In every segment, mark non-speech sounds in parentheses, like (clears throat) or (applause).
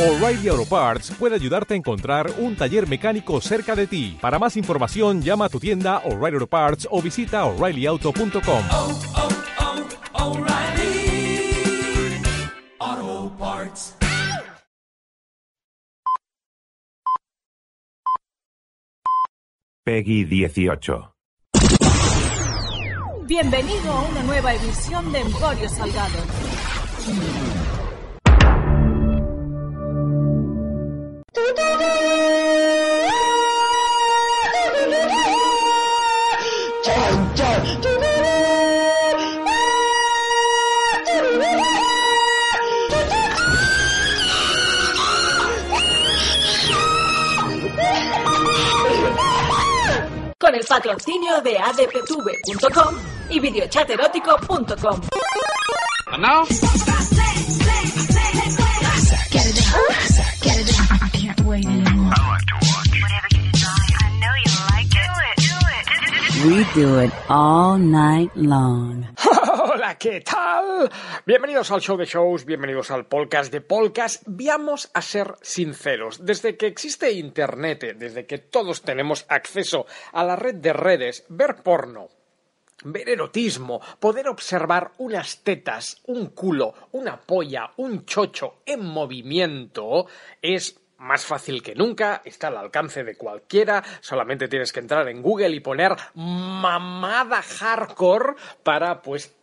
O'Reilly Auto Parts puede ayudarte a encontrar un taller mecánico cerca de ti. Para más información, llama a tu tienda O'Reilly Auto Parts o visita oreillyauto.com. oh, oh, Parts. Peggy 18. Bienvenido a una nueva edición de Emporio Salgado. Con el patrocinio de adptv.com y videochaterótico.com. And now, We do it all night long. (laughs) Hola, ¿qué tal? Bienvenidos al show de shows, bienvenidos al podcast de podcast. Vamos a ser sinceros. Desde que existe Internet, desde que todos tenemos acceso a la red de redes, ver porno, ver erotismo, poder observar unas tetas, un culo, una polla, un chocho en movimiento, es más fácil que nunca, está al alcance de cualquiera, solamente tienes que entrar en Google y poner mamada hardcore para pues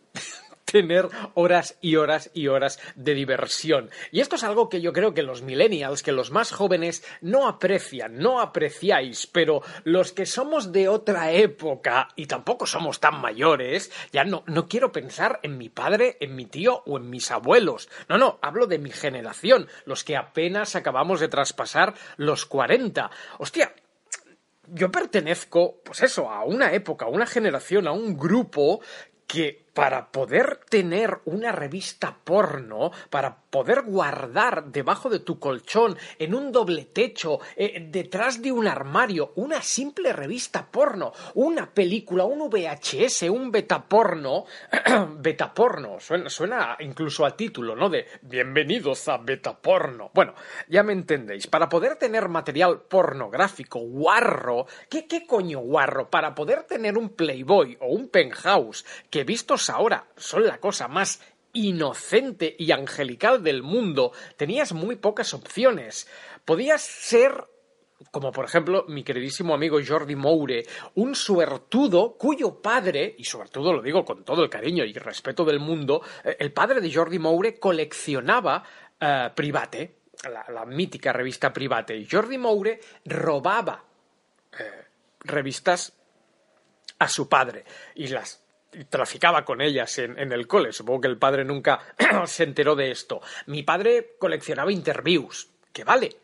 tener horas y horas y horas de diversión. Y esto es algo que yo creo que los millennials, que los más jóvenes no aprecian, no apreciáis, pero los que somos de otra época y tampoco somos tan mayores, ya no, no quiero pensar en mi padre, en mi tío o en mis abuelos. No, no, hablo de mi generación, los que apenas acabamos de traspasar los 40. Hostia, yo pertenezco, pues eso, a una época, a una generación, a un grupo que para poder tener una revista porno, para poder guardar debajo de tu colchón, en un doble techo, eh, detrás de un armario, una simple revista porno, una película, un VHS, un betaporno, (clears throat) betaporno, suena, suena incluso a título, ¿no? De bienvenidos a betaporno. Bueno, ya me entendéis, para poder tener material pornográfico, guarro, ¿qué, qué coño guarro? Para poder tener un Playboy o un Penthouse, que vistos ahora son la cosa más inocente y angelical del mundo, tenías muy pocas opciones. Podías ser como por ejemplo mi queridísimo amigo Jordi Moure, un suertudo cuyo padre, y suertudo lo digo con todo el cariño y respeto del mundo, eh, el padre de Jordi Moure coleccionaba eh, Private, la, mítica revista Private, y Jordi Moure robaba eh, revistas a su padre y las traficaba con ellas en, el cole. Supongo que el padre nunca (clears throat) se enteró de esto. Mi padre coleccionaba interviews, que vale,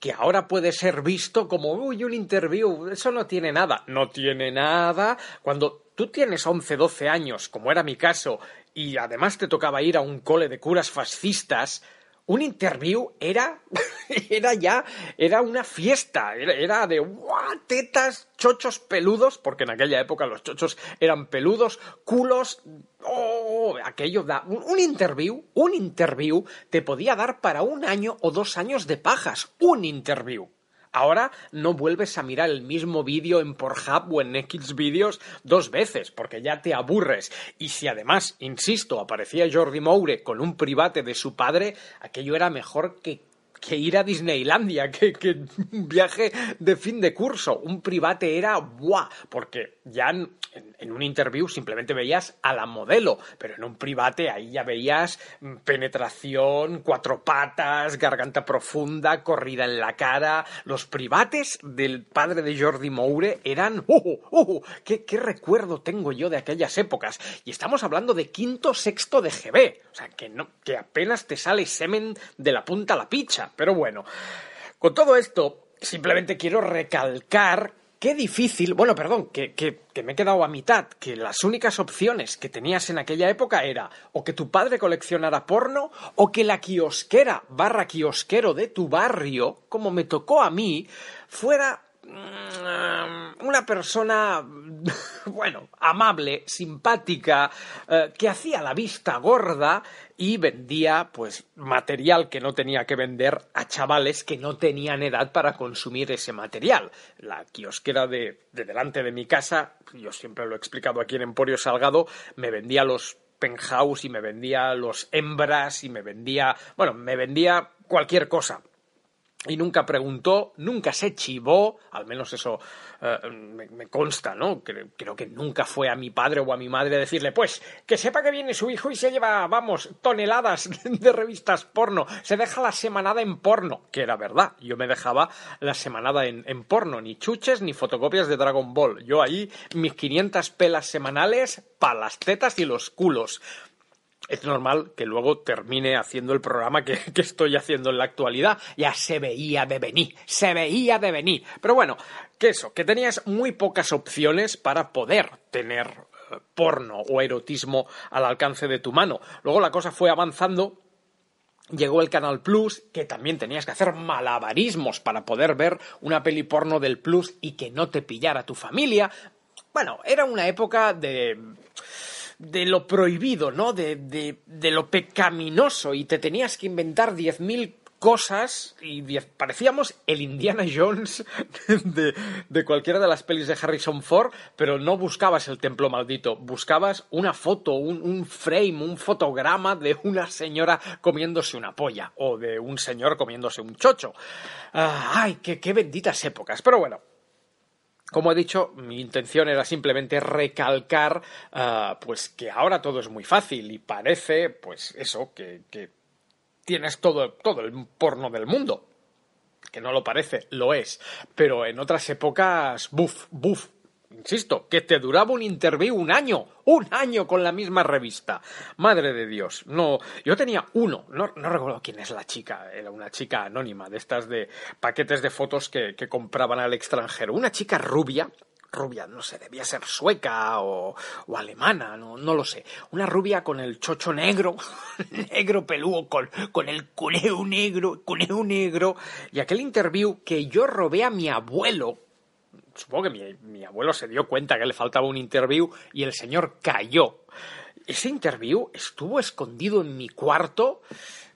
que ahora puede ser visto como, uy, un interview, eso no tiene nada. No tiene nada. Cuando tú tienes 11, 12 años, como era mi caso, y además te tocaba ir a un cole de curas fascistas, un interview era, (laughs) era ya, era una fiesta, era, era de ¡guau! tetas, chochos peludos, porque en aquella época los chochos eran peludos, culos, ¡oh! aquello da, un, interview, un interview te podía dar para un año o dos años de pajas, un interview. Ahora no vuelves a mirar el mismo vídeo en Pornhub o en X vídeos dos veces, porque ya te aburres. Y si además, insisto, aparecía Jordi Moure con un private de su padre, aquello era mejor que que ir a Disneylandia, (laughs) que, que, un viaje de fin de curso. Un private era ¡buah! Porque ya en, un interview simplemente veías a la modelo, pero en un private ahí ya veías penetración, cuatro patas, garganta profunda, corrida en la cara. Los privates del padre de Jordi Moure eran ¡oh! ¡oh! ¿Qué, qué recuerdo tengo yo de aquellas épocas? Y estamos hablando de quinto, sexto de GB. O sea, que, no, que apenas te sale semen de la punta a la picha. Pero bueno, con todo esto, simplemente quiero recalcar qué difícil, bueno, perdón, que, que, me he quedado a mitad, que las únicas opciones que tenías en aquella época era o que tu padre coleccionara porno o que la kiosquera barra kiosquero de tu barrio, como me tocó a mí, fuera una persona, (laughs) bueno, amable, simpática, eh, que hacía la vista gorda y vendía, pues, material que no tenía que vender a chavales que no tenían edad para consumir ese material. La kiosquera de, de delante de mi casa, yo siempre lo he explicado aquí en Emporio Salgado, me vendía los penthouse y me vendía los hembras y me vendía, bueno, me vendía cualquier cosa y nunca preguntó, nunca se chivó, al menos eso eh, me, consta, ¿no? Creo, creo que nunca fue a mi padre o a mi madre a decirle, pues, que sepa que viene su hijo y se lleva, vamos, toneladas (laughs) de revistas porno, se deja la semanada en porno, que era verdad, yo me dejaba la semanada en, en porno, ni chuches ni fotocopias de Dragon Ball, yo ahí mis 500 pelas semanales para las tetas y los culos es normal que luego termine haciendo el programa que, (laughs) que, estoy haciendo en la actualidad. Ya se veía de venir, se veía de venir. Pero bueno, que eso, que tenías muy pocas opciones para poder tener eh, porno o erotismo al alcance de tu mano. Luego la cosa fue avanzando Llegó el Canal Plus, que también tenías que hacer malabarismos para poder ver una peli porno del Plus y que no te pillara tu familia. Bueno, era una época de de lo prohibido, ¿no? De, de, de lo pecaminoso y te tenías que inventar diez mil cosas y parecíamos el Indiana Jones (laughs) de, de, cualquiera de las pelis de Harrison Ford, pero no buscabas el templo maldito, buscabas una foto, un, un frame, un fotograma de una señora comiéndose una polla o de un señor comiéndose un chocho. Uh, ay, qué, qué benditas épocas. Pero bueno, como he dicho, mi intención era simplemente recalcar uh, pues que ahora todo es muy fácil y parece, pues eso, que, que tienes todo, todo el porno del mundo. Que no lo parece, lo es. Pero en otras épocas, buf, buf, insisto, que te duraba un interview un año, un año con la misma revista. Madre de Dios, no, yo tenía uno, no, recuerdo quién es la chica, era una chica anónima, de estas de paquetes de fotos que, compraban al extranjero, una chica rubia, rubia, no sé, debía ser sueca o, alemana, no, lo sé. Una rubia con el chocho negro, (laughs) negro peludo, con, con el culeo negro, culeo negro, y aquel interview que yo robé a mi abuelo supongo que mi, mi, abuelo se dio cuenta que le faltaba un interview y el señor cayó. Ese interview estuvo escondido en mi cuarto,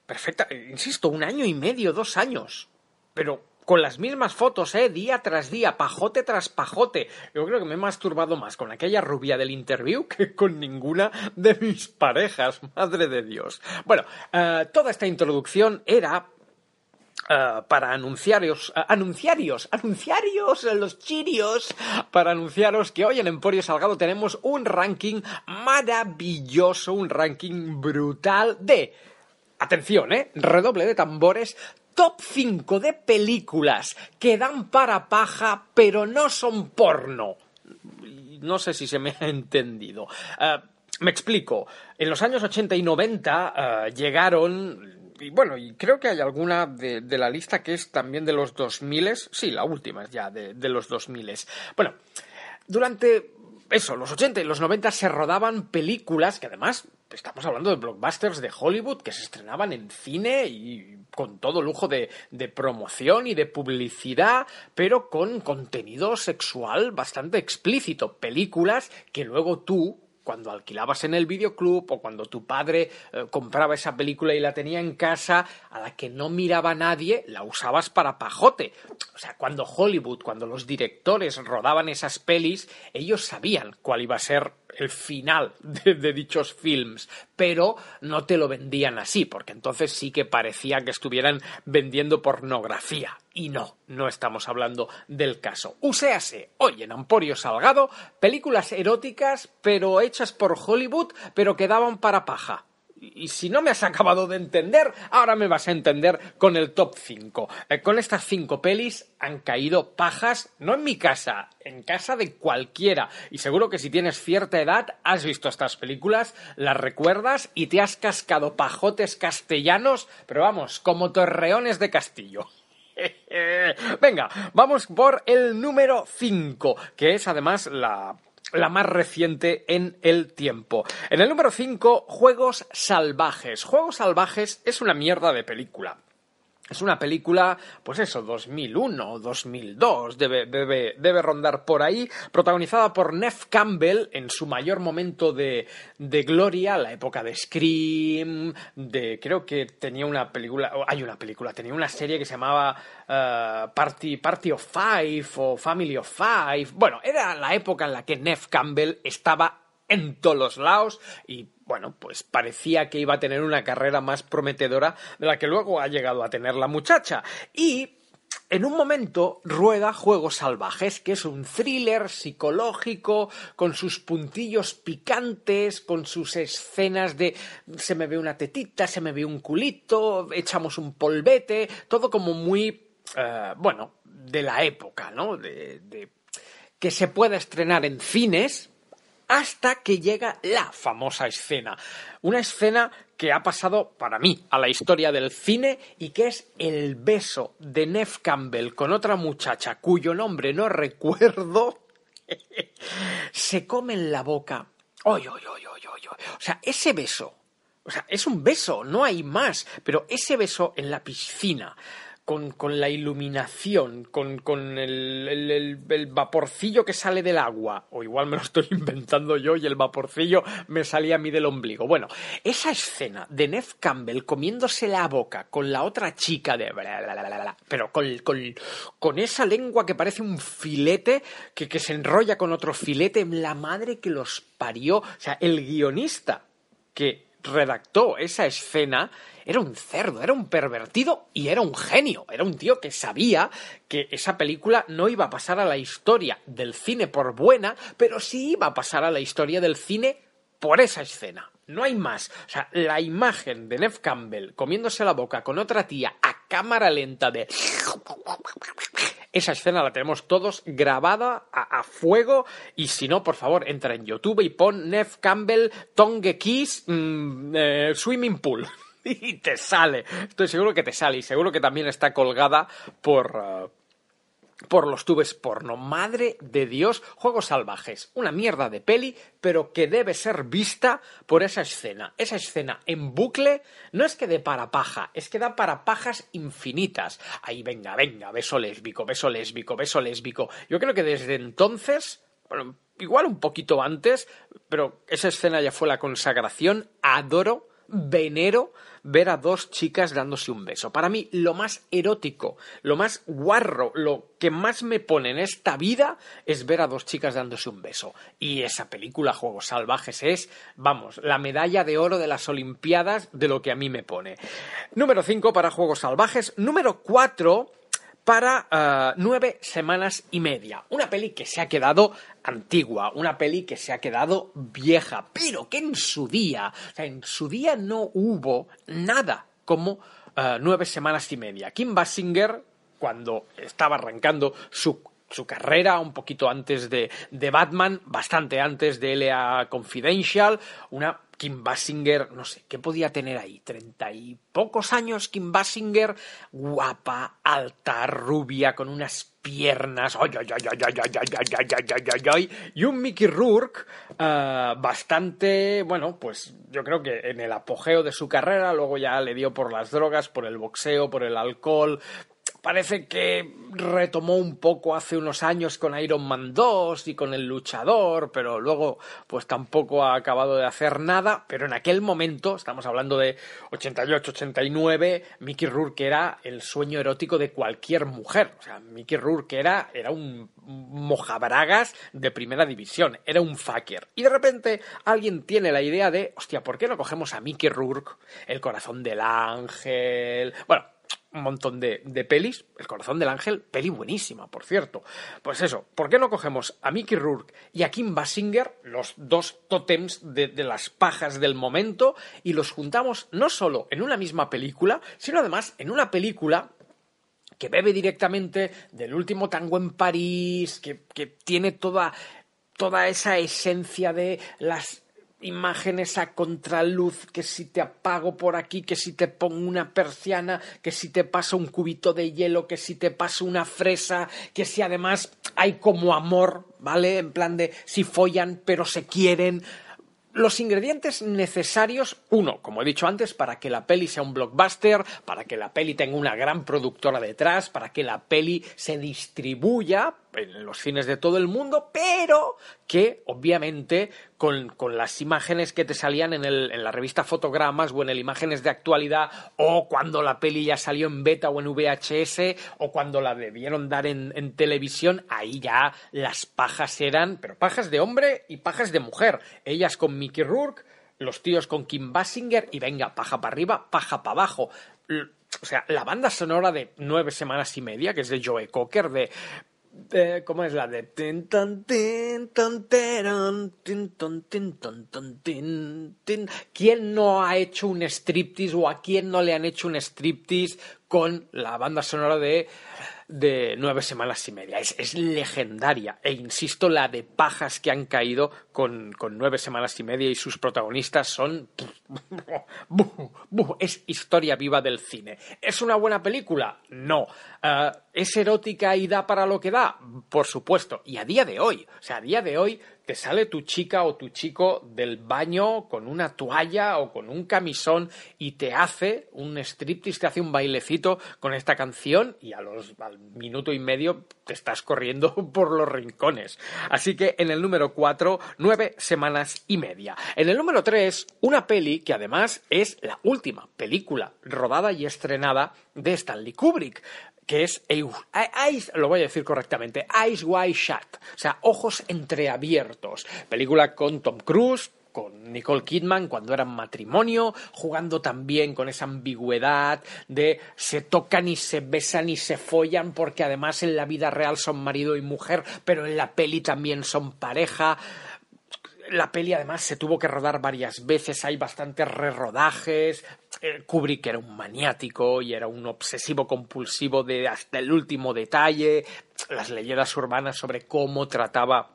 perfecta, insisto, un año y medio, dos años. Pero con las mismas fotos, ¿eh? Día tras día, pajote tras pajote. Yo creo que me he masturbado más con aquella rubia del interview que con ninguna de mis parejas, madre de Dios. Bueno, uh, toda esta introducción era Uh, para anunciarios, uh, anunciarios, anunciarios, los chirios, para anunciaros que hoy en Emporio Salgado tenemos un ranking maravilloso, un ranking brutal de, atención, eh, redoble de tambores, top 5 de películas que dan para paja pero no son porno. No sé si se me ha entendido. Me explico. En los años 80 y 90 llegaron y bueno, y creo que hay alguna de, la lista que es también de los 2000, sí, la última es ya de, de los 2000. Bueno, durante eso, los 80 y los 90 se rodaban películas que además estamos hablando de blockbusters de Hollywood que se estrenaban en cine y con todo lujo de, de, promoción y de publicidad, pero con contenido sexual bastante explícito. Películas que luego tú, cuando alquilabas en el videoclub o cuando tu padre eh, compraba esa película y la tenía en casa, a la que no miraba nadie, la usabas para pajote. O sea, cuando Hollywood, cuando los directores rodaban esas pelis, ellos sabían cuál iba a ser el final de, dichos films, pero no te lo vendían así, porque entonces sí que parecía que estuvieran vendiendo pornografía. Y no, no estamos hablando del caso. Uséase hoy en Emporio Salgado películas eróticas, pero hechas por Hollywood, pero que daban para paja. Y si no me has acabado de entender, ahora me vas a entender con el top 5. Eh, con estas 5 pelis han caído pajas, no en mi casa, en casa de cualquiera. Y seguro que si tienes cierta edad, has visto estas películas, las recuerdas y te has cascado pajotes castellanos, pero vamos, como torreones de castillo. (laughs) Venga, vamos por el número 5, que es además la la más reciente en el tiempo. En el número 5, Juegos Salvajes. Juegos Salvajes es una mierda de película. Es una película, pues eso, 2001 o 2002, debe, debe, debe rondar por ahí, protagonizada por Neff Campbell en su mayor momento de, de gloria, la época de Scream, de creo que tenía una película, hay una película, tenía una serie que se llamaba eh, Party, Party of Five o Family of Five. Bueno, era la época en la que Neff Campbell estaba en todos los lados y bueno, pues parecía que iba a tener una carrera más prometedora de la que luego ha llegado a tener la muchacha. Y en un momento rueda Juegos Salvajes, que es un thriller psicológico con sus puntillos picantes, con sus escenas de se me ve una tetita, se me ve un culito, echamos un polvete, todo como muy, eh, bueno, de la época, ¿no? De, de que se pueda estrenar en cines, hasta que llega la famosa escena. Una escena que ha pasado para mí a la historia del cine y que es el beso de Neff Campbell con otra muchacha cuyo nombre no (laughs) recuerdo. (laughs) se come en la boca. ¡Oy, oy, oy! O sea, ese beso. O sea, es un beso, no hay más. Pero ese beso en la piscina con, con, la iluminación, con, con el, el, vaporcillo que sale del agua, o igual me lo estoy (laughs) inventando yo y el vaporcillo me salía a mí del ombligo. Bueno, esa escena de Neff Campbell comiéndose la boca con la otra chica de... Bla, bla, bla, pero con, con, con, esa lengua que parece un filete, que, que se enrolla con otro filete, la madre que los parió, o sea, el guionista que redactó esa escena era un cerdo, era un pervertido y era un genio. Era un tío que sabía que esa película no iba a pasar a la historia del cine por buena, pero sí iba a pasar a la historia del cine por esa escena. No hay más. O sea, la imagen de Neff Campbell comiéndose la boca con otra tía a cámara lenta de... Esa escena la tenemos todos grabada a, fuego y si no, por favor, entra en YouTube y pon Neff Campbell Tongue Kiss mmm, eh, Swimming Pool. (laughs) y te sale. Estoy seguro que te sale y seguro que también está colgada por... Uh, por los tubes porno. Madre de Dios, Juegos Salvajes. Una mierda de peli, pero que debe ser vista por esa escena. Esa escena en bucle no es que dé para paja, es que da para pajas infinitas. Ahí venga, venga, beso lésbico, beso lésbico, beso lésbico. Yo creo que desde entonces, bueno, igual un poquito antes, pero esa escena ya fue la consagración. Adoro venero ver a dos chicas dándose un beso. Para mí, lo más erótico, lo más guarro, lo que más me pone en esta vida es ver a dos chicas dándose un beso. Y esa película, Juegos Salvajes, es, vamos, la medalla de oro de las Olimpiadas de lo que a mí me pone. Número 5 para Juegos Salvajes. Número 4 para uh, nueve semanas y media. Una peli que se ha quedado antigua, una peli que se ha quedado vieja, pero que en su día, en su día no hubo nada como uh, nueve semanas y media. Kim Basinger, cuando estaba arrancando su su carrera, un poquito antes de, de Batman, bastante antes de LA Confidential, una Kim Basinger, no sé, ¿qué podía tener ahí? Treinta y pocos años, Kim Basinger, guapa, alta, rubia, con unas piernas, y un Mickey Rourke bastante, bueno, pues yo creo que en el apogeo de su carrera, luego ya le dio por las drogas, por el boxeo, por el alcohol, parece que retomó un poco hace unos años con Iron Man 2 y con El Luchador, pero luego pues tampoco ha acabado de hacer nada, pero en aquel momento, estamos hablando de 88, 89, Mickey Rourke era el sueño erótico de cualquier mujer, o sea, Mickey Rourke era, era un mojabragas de primera división, era un fucker. Y de repente alguien tiene la idea de, hostia, ¿por qué no cogemos a Mickey Rourke, el corazón del ángel? Bueno, un montón de, de, pelis. El corazón del ángel, peli buenísima, por cierto. Pues eso, ¿por qué no cogemos a Mickey Rourke y a Kim Basinger, los dos tótems de, de, las pajas del momento, y los juntamos no solo en una misma película, sino además en una película que bebe directamente del último tango en París, que, que tiene toda, toda esa esencia de las imágenes a contraluz, que si te apago por aquí, que si te pongo una persiana, que si te paso un cubito de hielo, que si te paso una fresa, que si además hay como amor, ¿vale? En plan de si follan pero se quieren. los ingredientes necesarios, uno, como he dicho antes, para que la peli sea un blockbuster, para que la peli tenga una gran productora detrás, para que la peli se distribuya en los cines de todo el mundo, pero que obviamente con, con las imágenes que te salían en, el, en la revista Fotogramas o en el Imágenes de Actualidad o cuando la peli ya salió en beta o en VHS o cuando la debieron dar en, en televisión, ahí ya las pajas eran, pero pajas de hombre y pajas de mujer. Ellas con Mickey Rourke, los tíos con Kim Basinger y venga, paja para arriba, paja para abajo. O sea, la banda sonora de nueve semanas y media, que es de Joe Cocker, de ¿Cómo es la de? ¿Quién no ha hecho un striptease o a quién no le han hecho un striptease con la banda sonora de, de nueve semanas y media? Es, es legendaria. E insisto, la de pajas que han caído con, con nueve semanas y media y sus protagonistas son. (laughs) es historia viva del cine. ¿Es una buena película? No. Eh, ¿Es erótica y da para lo que da? Por supuesto. Y a día de hoy, o sea, a día de hoy te sale tu chica o tu chico del baño con una toalla o con un camisón y te hace un striptease, te hace un bailecito con esta canción y a los, al minuto y medio te estás corriendo (laughs) por los rincones. Así que en el número 4, nueve semanas y media. En el número 3, una peli que además es la última película rodada y estrenada de Stanley Kubrick que es Eyes, lo voy a decir correctamente, Eyes Wide Shut, o sea, ojos entreabiertos. Película con Tom Cruise, con Nicole Kidman cuando eran matrimonio, jugando también con esa ambigüedad de se tocan y se besan y se follan porque además en la vida real son marido y mujer, pero en la peli también son pareja. La peli además se tuvo que rodar varias veces, hay bastantes rerodajes. Eh, Kubrick era un maniático y era un obsesivo compulsivo de hasta el último detalle. Las leyendas urbanas sobre cómo trataba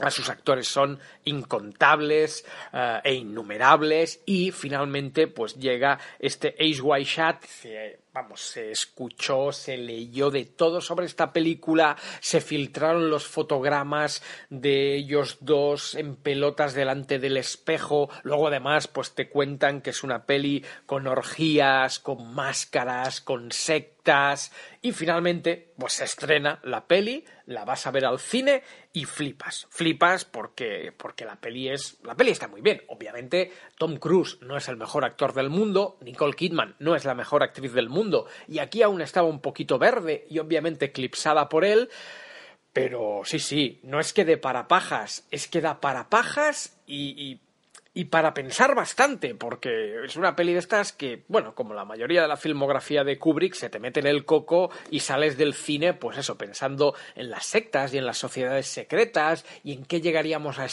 a sus actores son incontables eh, e innumerables y finalmente pues llega este Ace White Shot se, vamos se escuchó se leyó de todo sobre esta película se filtraron los fotogramas de ellos dos en pelotas delante del espejo luego además pues te cuentan que es una peli con orgías con máscaras con sectas y finalmente pues se estrena la peli la vas a ver al cine y flipas. Flipas porque porque la peli es la peli está muy bien. Obviamente Tom Cruise no es el mejor actor del mundo Nicole Kidman no es la mejor actriz del mundo y aquí aún estaba un poquito verde y obviamente eclipsada por él pero sí sí no es que dé para pajas es que da para pajas y y para pensar bastante, porque es una peli de estas que, bueno, como la mayoría de la filmografía de Kubrick, se te mete en el coco y sales del cine, pues eso, pensando en las sectas y en las sociedades secretas y en qué llegaríamos a,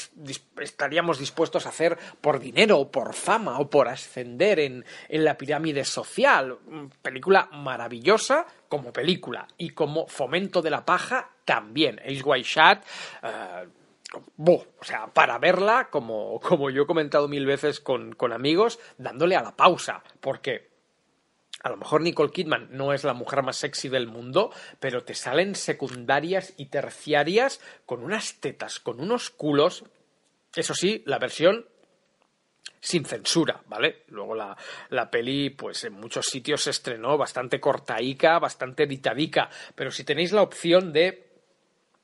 estaríamos dispuestos a hacer por dinero o por fama o por ascender en, en la pirámide social. Película maravillosa como película y como fomento de la paja también. Ace White uh, O sea, para verla, como, como yo he comentado mil veces con, con amigos, dándole a la pausa, porque a lo mejor Nicole Kidman no es la mujer más sexy del mundo, pero te salen secundarias y terciarias con unas tetas, con unos culos. Eso sí, la versión sin censura, ¿vale? Luego la, la, peli, pues en muchos sitios se estrenó bastante cortaica, bastante editadica, pero si tenéis la opción de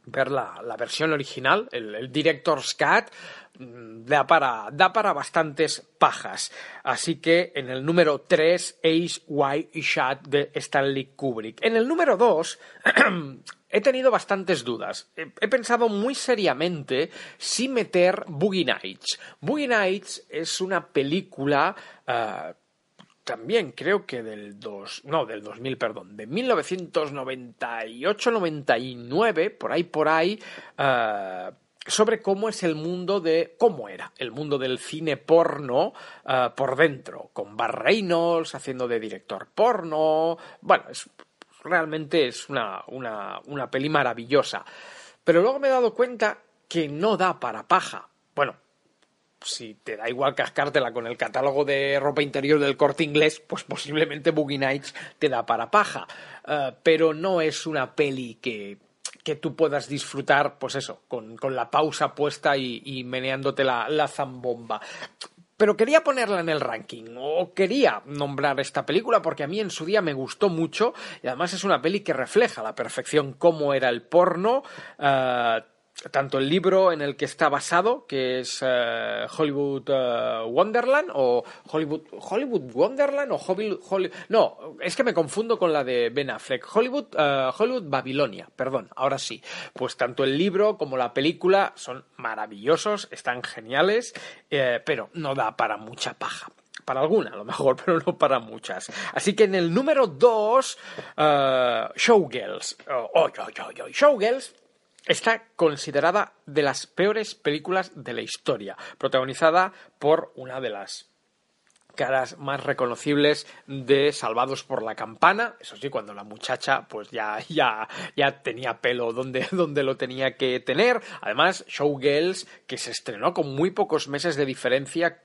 ver la, la versión original, el, el, Director's Cut, da para, da para bastantes pajas. Así que en el número 3, Ace White Shot de Stanley Kubrick. En el número 2, (clears throat) he tenido bastantes dudas. He, pensado muy seriamente si meter Boogie Nights. Boogie Nights es una película uh, también creo que del dos, no, del 2000, perdón, de 1998-99, por ahí, por ahí, uh, sobre cómo es el mundo de, cómo era el mundo del cine porno uh, por dentro, con Bar Reynolds haciendo de director porno, bueno, es, realmente es una, una, una peli maravillosa. Pero luego me he dado cuenta que no da para paja. Bueno, si te da igual cascártela con el catálogo de ropa interior del corte inglés, pues posiblemente Boogie Nights te da para paja. Uh, pero no es una peli que, que tú puedas disfrutar, pues eso, con, con la pausa puesta y, y meneándote la, la zambomba. Pero quería ponerla en el ranking, o quería nombrar esta película porque a mí en su día me gustó mucho y además es una peli que refleja a la perfección cómo era el porno, eh, tanto el libro en el que está basado, que es eh, Hollywood eh, Wonderland, o Hollywood, Hollywood Wonderland, o Hollywood, Holly- no, es que me confundo con la de Ben Affleck, Hollywood, eh, Hollywood Babilonia, perdón, ahora sí. Pues tanto el libro como la película son maravillosos, están geniales, pero no da para mucha paja. Para alguna, a lo mejor, (laughs) pero no para muchas. Así que en el número 2, Showgirls. Oh. Showgirls está considerada de las peores películas de la historia, protagonizada por una de las caras más reconocibles de Salvados por la Campana, eso sí, cuando la muchacha pues ya, ya, ya tenía pelo donde, (laughs) donde lo tenía que tener. Además, Showgirls, que se estrenó con muy pocos meses de diferencia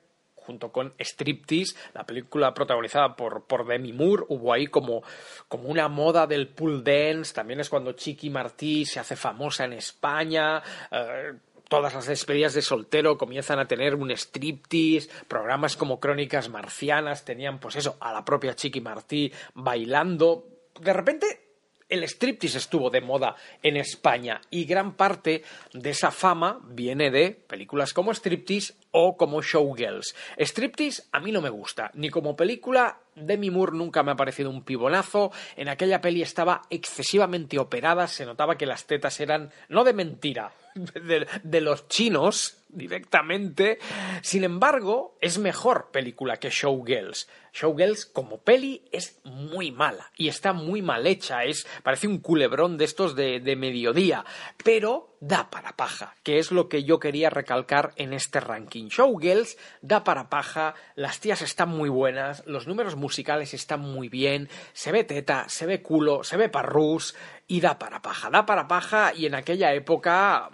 junto con Striptease, la película protagonizada por, Demi Moore, hubo ahí como, como una moda del pool dance, también es cuando Chiqui Martí se hace famosa en España, eh, todas las despedidas de soltero comienzan a tener un striptease, programas como Crónicas Marcianas tenían pues eso, a la propia Chiqui Martí bailando, de repente el striptease estuvo de moda en España y gran parte de esa fama viene de películas como Striptease o como Showgirls. Striptease a mí no me gusta, ni como película Demi Moore nunca me ha parecido un pibonazo, en aquella peli estaba excesivamente operada, se notaba que las tetas eran no de mentira, (laughs) de, de los chinos directamente. Sin embargo, es mejor película que Showgirls. Showgirls como peli es muy mala y está muy mal hecha, es parece un culebrón de estos de, de mediodía, pero da para paja, que es lo que yo quería recalcar en este ranking. Showgirls da para paja, las tías están muy buenas, los números musicales están muy bien, se ve teta, se ve culo, se ve parrús y da para paja, da para paja y en aquella época,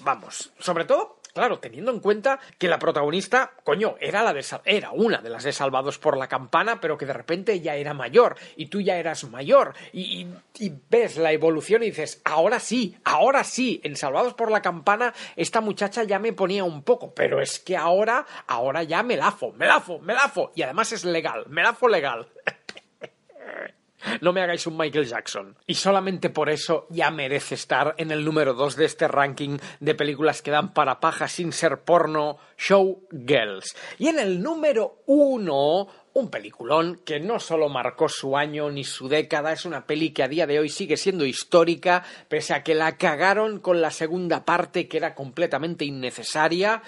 vamos, sobre todo Claro, teniendo en cuenta que la protagonista, coño, era, la de, era una de las de Salvados por la Campana, pero que de repente ya era mayor y tú ya eras mayor y, y- y ves la evolución y dices, ahora sí, ahora sí, en Salvados por la Campana esta muchacha ya me ponía un poco, pero es que ahora, ahora ya me lafo, me lafo, me lafo y además es legal, me lafo legal. (laughs) No me hagáis un Michael Jackson. Y solamente por eso ya merece estar en el número 2 de este ranking de películas que dan para paja sin ser porno, Showgirls. Y en el número 1, un peliculón que no solo marcó su año ni su década, es una peli que a día de hoy sigue siendo histórica, pese a que la cagaron con la segunda parte que era completamente innecesaria.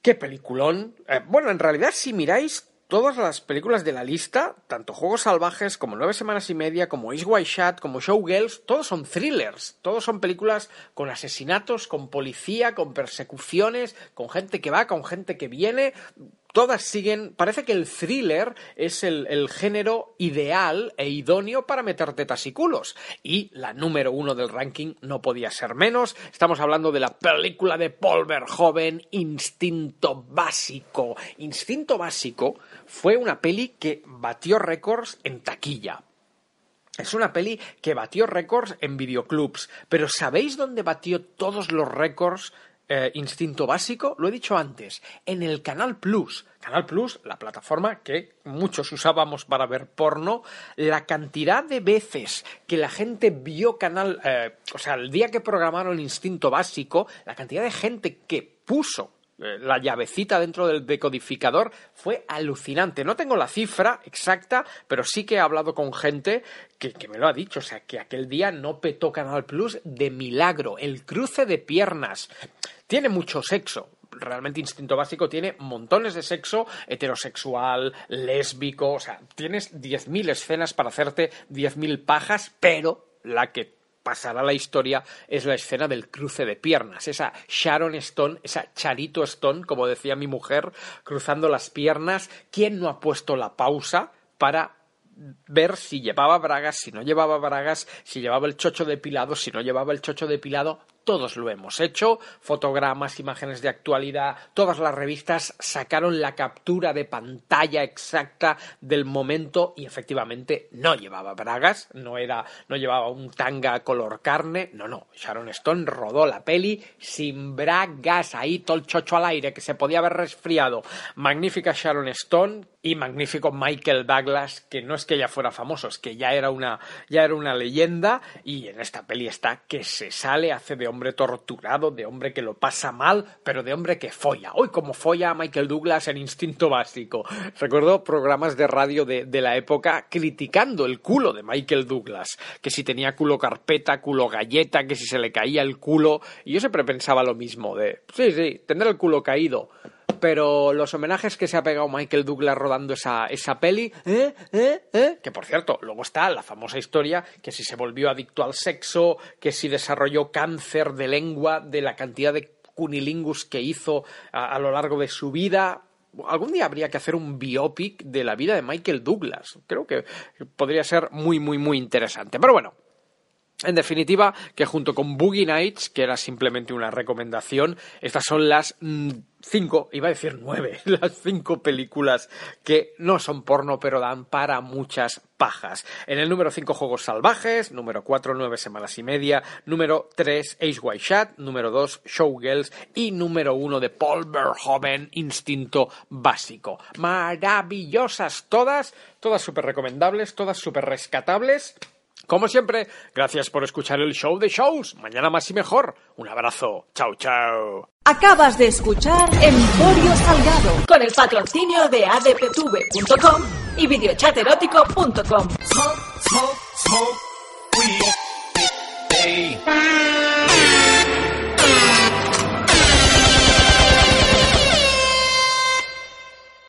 ¡Qué peliculón! Eh, bueno, en realidad, si miráis todas las películas de la lista, tanto Juegos Salvajes como Nueve Semanas y Media, como Is White Shot, como Showgirls, todos son thrillers. Todos son películas con asesinatos, con policía, con persecuciones, con gente que va, con gente que viene. Todas siguen. Parece que el thriller es el, género ideal e idóneo para meter tetas y culos. Y la número uno del ranking no podía ser menos. Estamos hablando de la película de Paul Verhoeven, Instinto Básico. Instinto Básico fue una peli que batió récords en taquilla. Es una peli que batió récords en videoclubs, pero ¿sabéis dónde batió todos los récords eh, Instinto Básico? Lo he dicho antes, en el Canal Plus. Canal Plus, la plataforma que muchos usábamos para ver porno, la cantidad de veces que la gente vio Canal, eh, o sea, el día que programaron Instinto Básico, la cantidad de gente que puso la llavecita dentro del decodificador fue alucinante. No tengo la cifra exacta, pero sí que he hablado con gente que, que me lo ha dicho. O sea, que aquel día no petó Canal Plus de milagro. El cruce de piernas. Tiene mucho sexo. Realmente Instinto Básico tiene montones de sexo heterosexual, lésbico, o sea, tienes 10.000 escenas para hacerte 10.000 pajas, pero la que pasará la historia es la escena del cruce de piernas, esa Sharon Stone, esa Charito Stone, como decía mi mujer, cruzando las piernas. ¿Quién no ha puesto la pausa para ver si llevaba bragas, si no llevaba bragas, si llevaba el chocho depilado, si no llevaba el chocho depilado? Todos lo hemos hecho, fotogramas, imágenes de actualidad, todas las revistas sacaron la captura de pantalla exacta del momento y efectivamente no llevaba bragas, no era no llevaba un tanga color carne, no, no, Sharon Stone rodó la peli sin bragas, ahí todo el chocho al aire que se podía haber resfriado. Magnífica Sharon Stone y magnífico Michael Douglas, que no es que ya fuera famoso, es que ya era una ya era una leyenda y en esta peli está que se sale, hace de hombre torturado, de hombre que lo pasa mal, pero de hombre que folla. Hoy como folla a Michael Douglas en Instinto Básico. Recuerdo programas de radio de, de la época criticando el culo de Michael Douglas, que si tenía culo carpeta, culo galleta, que si se le caía el culo, y yo siempre pensaba lo mismo de, sí, sí, tener el culo caído, pero los homenajes que se ha pegado Michael Douglas rodando esa, esa peli, ¿eh? ¿eh? ¿eh? que por cierto, luego está la famosa historia que si se volvió adicto al sexo, que si desarrolló cáncer de lengua, de la cantidad de cunilingus que hizo a, a lo largo de su vida, algún día habría que hacer un biopic de la vida de Michael Douglas. Creo que podría ser muy, muy, muy interesante. Pero bueno. En definitiva, que junto con Boogie Nights, que era simplemente una recomendación, estas son las cinco, iba a decir nueve, (laughs) las cinco películas que no son porno, pero dan para muchas pajas. En el número cinco, Juegos Salvajes, número cuatro, Nueve Semanas y Media, número tres, Ace White Shot, número dos, Showgirls y número uno de Paul Verhoeven, Instinto Básico. Maravillosas todas, todas súper recomendables, todas súper rescatables. Como siempre, gracias por escuchar el show de shows. Mañana más y mejor. Un abrazo. Chao, chao. Acabas de escuchar Emporio Salgado con el patrocinio de adptv.com y videochaterótico.com.